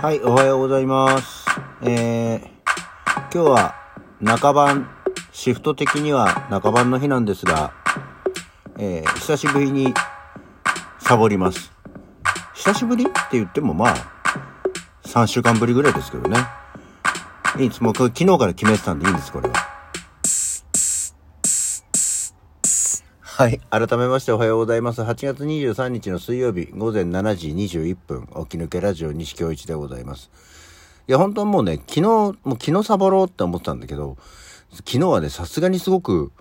はい、おはようございます。えー、今日は中晩、シフト的には中晩の日なんですが、えー、久しぶりにサボります。久しぶりって言ってもまあ、3週間ぶりぐらいですけどね。いいです。もう昨日から決めてたんでいいんです、これは。はい。改めましておはようございます。8月23日の水曜日午前7時21分、起き抜けラジオ西京一でございます。いや、本当はもうね、昨日、もう昨日サボろうって思ってたんだけど、昨日はね、さすがにすごく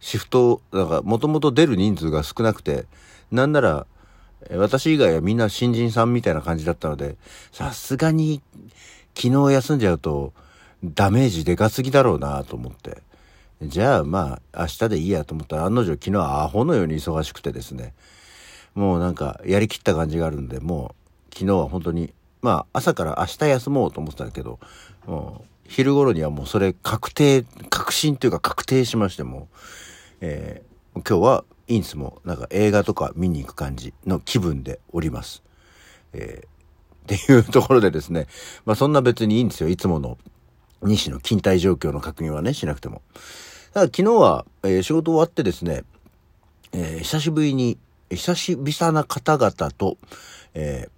シフト、だからもともと出る人数が少なくて、なんなら、私以外はみんな新人さんみたいな感じだったので、さすがに昨日休んじゃうとダメージでかすぎだろうなと思って。じゃあまあ明日でいいやと思ったら案の定昨日はアホのように忙しくてですねもうなんかやりきった感じがあるんでもう昨日は本当にまあ朝から明日休もうと思ってたけどもう昼頃にはもうそれ確定確信というか確定しましても、えー、今日はいいんですもなんか映画とか見に行く感じの気分でおります。えー、っていうところでですねまあそんな別にいいんですよいつもの西の勤怠状況の確認はねしなくても。だ昨日は、えー、仕事終わってですね、えー、久しぶりに、久しぶりな方々と、え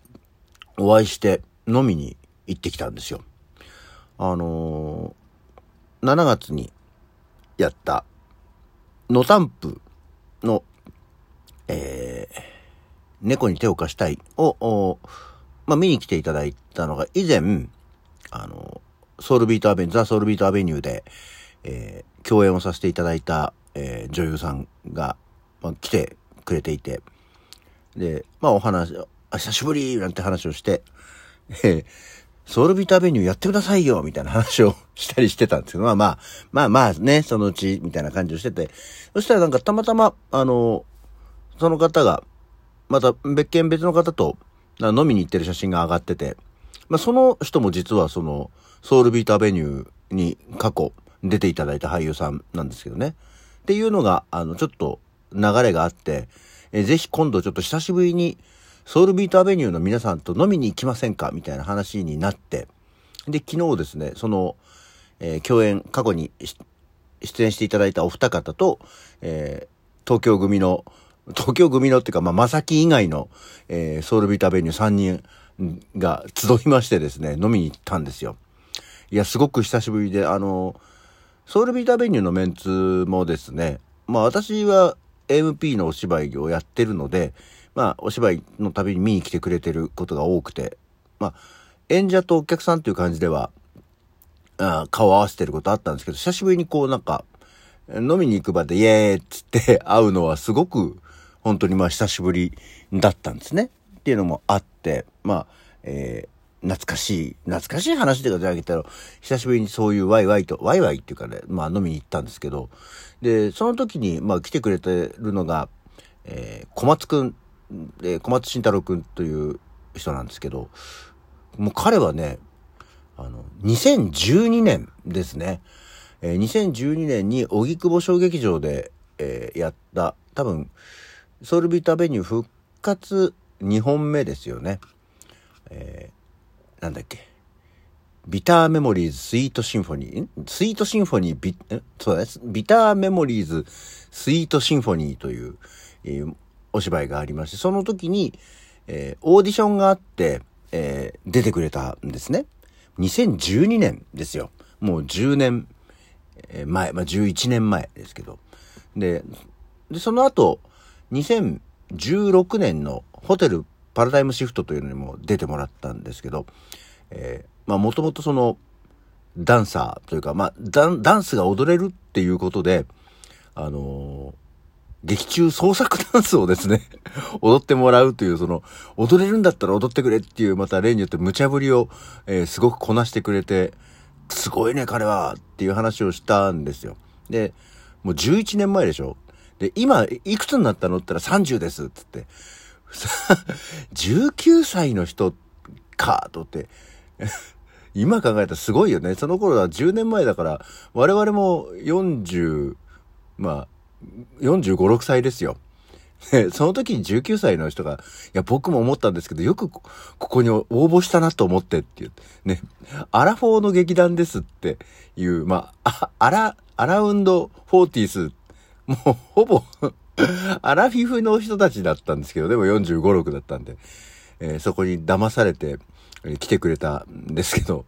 ー、お会いして飲みに行ってきたんですよ。あのー、7月にやった、ノタンプの、えー、猫に手を貸したいを、まあ、見に来ていただいたのが以前、あの、ソウルビートアベニュー、ザ・ソウルビートアベニューで、えー、共演をさせていただいた、えー、女優さんが、まあ、来てくれていて、で、まあお話、あ、久しぶりなんて話をして、えー、ソウルビートアベニューやってくださいよみたいな話をしたりしてたんですけど、まあまあ、まあまあね、そのうち、みたいな感じをしてて、そしたらなんかたまたま、あの、その方が、また別件別の方と飲みに行ってる写真が上がってて、まあその人も実はその、ソウルビートアベニューに過去、出ていただいた俳優さんなんですけどね。っていうのが、あの、ちょっと流れがあって、えぜひ今度ちょっと久しぶりにソウルビートアベニューの皆さんと飲みに行きませんか？みたいな話になって、で、昨日ですね、その、えー、共演、過去に出演していただいたお二方と、えー、東京組の、東京組のっていうか、まあ、まさき以外の、えー、ソウルビートアベニュー3人が集いましてですね、飲みに行ったんですよ。いや、すごく久しぶりで、あのーソウルビートアベニューのメンツもですね、まあ私は MP のお芝居をやってるので、まあお芝居のたびに見に来てくれてることが多くて、まあ演者とお客さんという感じでは、あ顔を合わせてることあったんですけど、久しぶりにこうなんか、飲みに行く場でイエーイっつって会うのはすごく本当にまあ久しぶりだったんですね。っていうのもあって、まあ、え懐かしい、懐かしい話でかじゃあげたら、久しぶりにそういうワイワイと、ワイワイっていうかね、まあ飲みに行ったんですけど、で、その時に、まあ来てくれてるのが、えー、小松くん、えー、小松慎太郎くんという人なんですけど、もう彼はね、あの、2012年ですね。えー、2012年に荻窪小劇場で、えー、やった、多分、ソウルビートアベニュー復活2本目ですよね。えーなんだっけ？ビターメモリーズスイートシンフォニー？スイートシンフォニービ、そうです。ビターメモリーズスイートシンフォニーという、えー、お芝居がありまして、その時に、えー、オーディションがあって、えー、出てくれたんですね。2012年ですよ。もう10年前、まあ、11年前ですけど。で、で、その後、2016年のホテルパラダイムシフトというのにも出てもらったんですけど、えー、まあもともとその、ダンサーというか、まあダン、ダンスが踊れるっていうことで、あのー、劇中創作ダンスをですね 踊ってもらうという、その、踊れるんだったら踊ってくれっていう、また例によって無茶ぶりを、えー、すごくこなしてくれて、すごいね、彼はっていう話をしたんですよ。で、もう11年前でしょで、今、いくつになったのって言ったら30ですっつって。19歳の人か、とって。今考えたらすごいよね。その頃は10年前だから、我々も40、まあ、45、6歳ですよ。その時に19歳の人が、いや、僕も思ったんですけど、よくここに応募したなと思ってっていう、ね、アラフォーの劇団ですっていう、まあ、アラ、アラウンドフォーティース、もうほぼ アラフィフの人たちだったんですけど、でも45、6だったんで、えー、そこに騙されて、えー、来てくれたんですけど、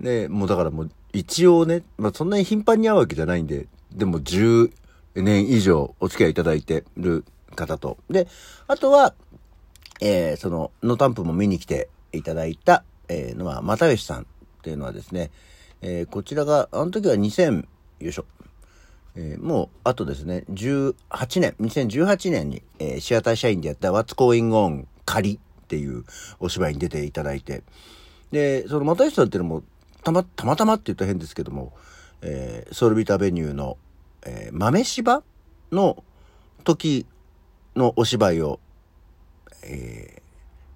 で、もうだからもう一応ね、まあそんなに頻繁に会うわけじゃないんで、でも10年以上お付き合いいただいてる方と。で、あとは、えー、その、のタンプも見に来ていただいた、えー、のは、又吉さんっていうのはですね、えー、こちらが、あの時は2000、よいしょ、えー、もう、あとですね、18年、2018年に、えー、シアター社員でやった What's Going On 仮っていうお芝居に出ていただいて、で、その又吉さんっていうのも、たま、たまたまって言ったら変ですけども、えー、ソルビタベニューの、えー、豆柴の時のお芝居を、えー、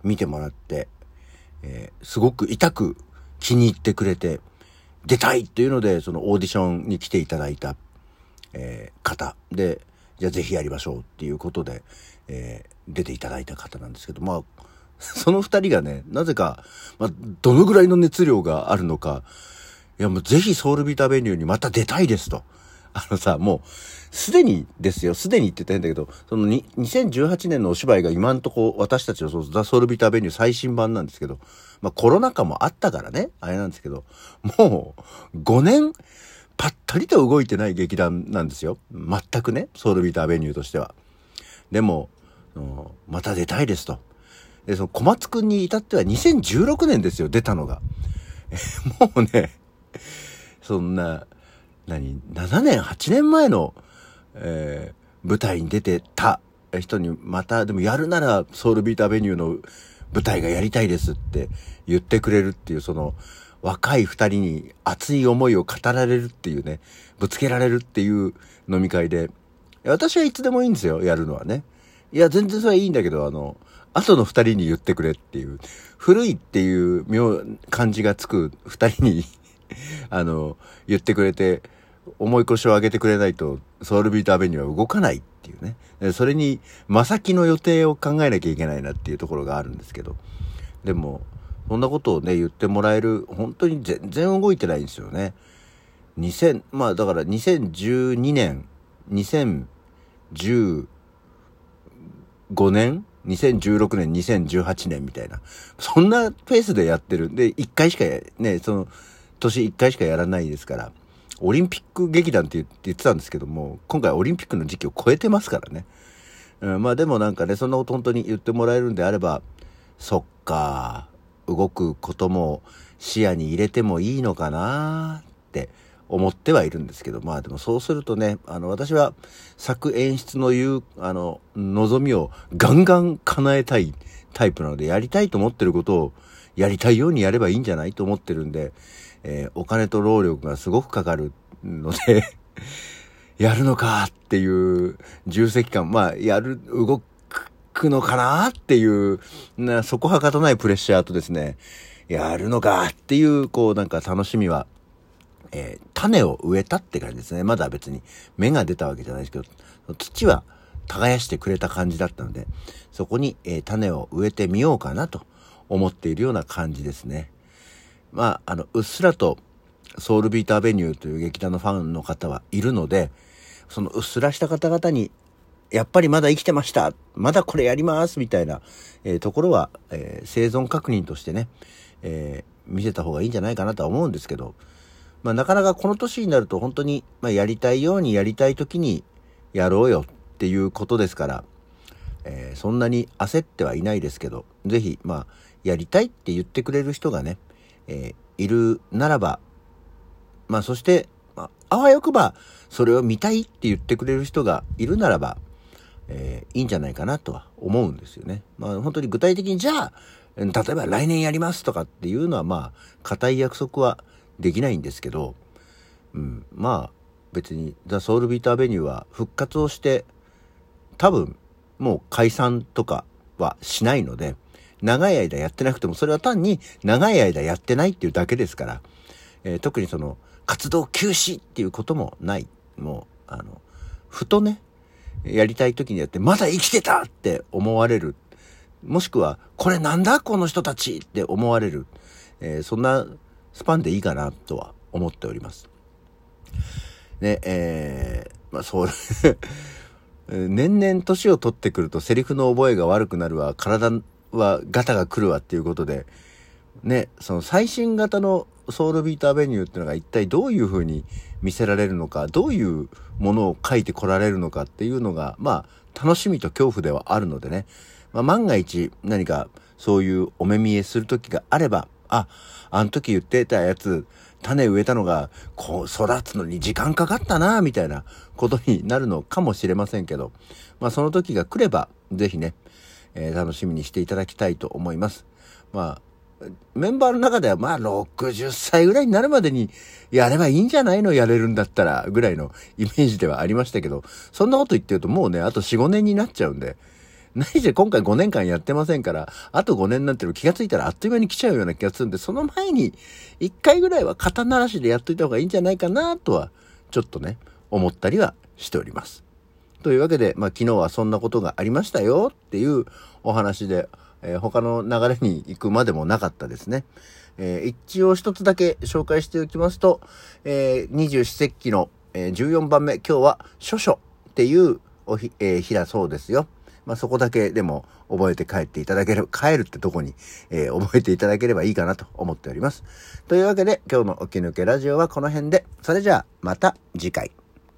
見てもらって、えー、すごく痛く気に入ってくれて、出たいっていうので、そのオーディションに来ていただいた、えー、方。で、じゃあぜひやりましょうっていうことで、えー、出ていただいた方なんですけど、まあ、その二人がね、なぜか、まあ、どのぐらいの熱量があるのか、いやもうぜひソウルビーターベニューにまた出たいですと。あのさ、もう、すでにですよ、すでにってたんだけど、そのに2018年のお芝居が今んとこ私たちのそうザ・ソウルビターベニュー最新版なんですけど、まあコロナ禍もあったからね、あれなんですけど、もう5年ぱったりと動いてない劇団なんですよ。全くね、ソウルビーターベニューとしては。でも、また出たいですと。で、その小松くんに至っては2016年ですよ、出たのが。もうね、そんな、何、7年、8年前の、えー、舞台に出てた人に、また、でもやるならソウルビートアベニューの舞台がやりたいですって言ってくれるっていう、その、若い二人に熱い思いを語られるっていうね、ぶつけられるっていう飲み会で、私はいつでもいいんですよ、やるのはね。いや、全然それはいいんだけど、あの、後の二人に言ってくれっていう、古いっていう妙、感じがつく二人に あの、言ってくれて、重い腰を上げてくれないと、ソウルビートアベニューは動かないっていうね。それに、まさきの予定を考えなきゃいけないなっていうところがあるんですけど。でも、そんなことをね、言ってもらえる、本当に全然動いてないんですよね。2000、まあだから2012年、2015年2016年、2018年みたいな。そんなペースでやってるん。で、1回しかね、その、年1回しかやらないですから、オリンピック劇団って言ってたんですけども、今回オリンピックの時期を超えてますからね。うん、まあでもなんかね、そんなこと本当に言ってもらえるんであれば、そっか、動くことも視野に入れてもいいのかなって思ってはいるんですけど、まあでもそうするとね、あの私は作演出の言う、あの、望みをガンガン叶えたいタイプなので、やりたいと思ってることをやりたいようにやればいいんじゃないと思ってるんで、えー、お金と労力がすごくかかるので やるのかっていう重責感、まあ、やる、動くくのかなっていう、な、そこはかとないプレッシャーとですね、やるのかっていう、こう、なんか楽しみは、えー、種を植えたって感じですね。まだ別に芽が出たわけじゃないですけど、土は耕してくれた感じだったので、そこに、えー、種を植えてみようかなと思っているような感じですね。まあ、あの、うっすらと、ソウルビートアベニューという劇団のファンの方はいるので、そのうっすらした方々に、やっぱりまだ生きてました。まだこれやりますみたいな、えー、ところは、えー、生存確認としてね、えー、見せた方がいいんじゃないかなとは思うんですけど、まあ、なかなかこの年になると本当に、まあ、やりたいようにやりたい時にやろうよっていうことですから、え、そんなに焦ってはいないですけど、ぜひ、まあ、やりたいって言ってくれる人がね、え、いるならば、まあそして、まあ、あわよくばそれを見たいって言ってくれる人がいるならば、えー、いいんじゃないかなとは思うんですよね。まあ本当に具体的にじゃあ、例えば来年やりますとかっていうのはまあ、固い約束はできないんですけど、うん、まあ別にザ・ソウルビートアベニューは復活をして多分もう解散とかはしないので、長い間やってなくても、それは単に長い間やってないっていうだけですから、えー、特にその、活動休止っていうこともない。もう、あの、ふとね、やりたい時にやって、まだ生きてたって思われる。もしくは、これなんだこの人たちって思われる。えー、そんなスパンでいいかなとは思っております。ね、えー、まあそう 年々年を取ってくるとセリフの覚えが悪くなるわ、体はガタが来るわっていうことで、ね、その最新型のソウルビートアベニューっていうのが一体どういう風に見せられるのか、どういうものを書いてこられるのかっていうのが、まあ、楽しみと恐怖ではあるのでね、まあ、万が一何かそういうお目見えする時があれば、あ、あの時言ってたやつ、種植えたのが、こう、育つのに時間かかったな、みたいなことになるのかもしれませんけど、まあその時が来れば、ぜひね、えー、楽しみにしていただきたいと思います。まあ、メンバーの中ではまあ60歳ぐらいになるまでにやればいいんじゃないの？やれるんだったらぐらいのイメージではありましたけど、そんなこと言ってるともうね、あと4、5年になっちゃうんで、何せ今回5年間やってませんから、あと5年なってる気がついたらあっという間に来ちゃうような気がするんで、その前に1回ぐらいは肩慣らしでやっといた方がいいんじゃないかなとは、ちょっとね、思ったりはしております。というわけで、まあ昨日はそんなことがありましたよっていうお話で、えー、他の流れに行くまでもなかったですね。えー、一応一つだけ紹介しておきますと、え、二十四節気の、え、14番目、今日は諸書っていうお日、え、日だそうですよ。まあ、そこだけでも覚えて帰っていただければ、帰るってとこに、えー、覚えていただければいいかなと思っております。というわけで、今日の起き抜けラジオはこの辺で、それじゃあ、また次回。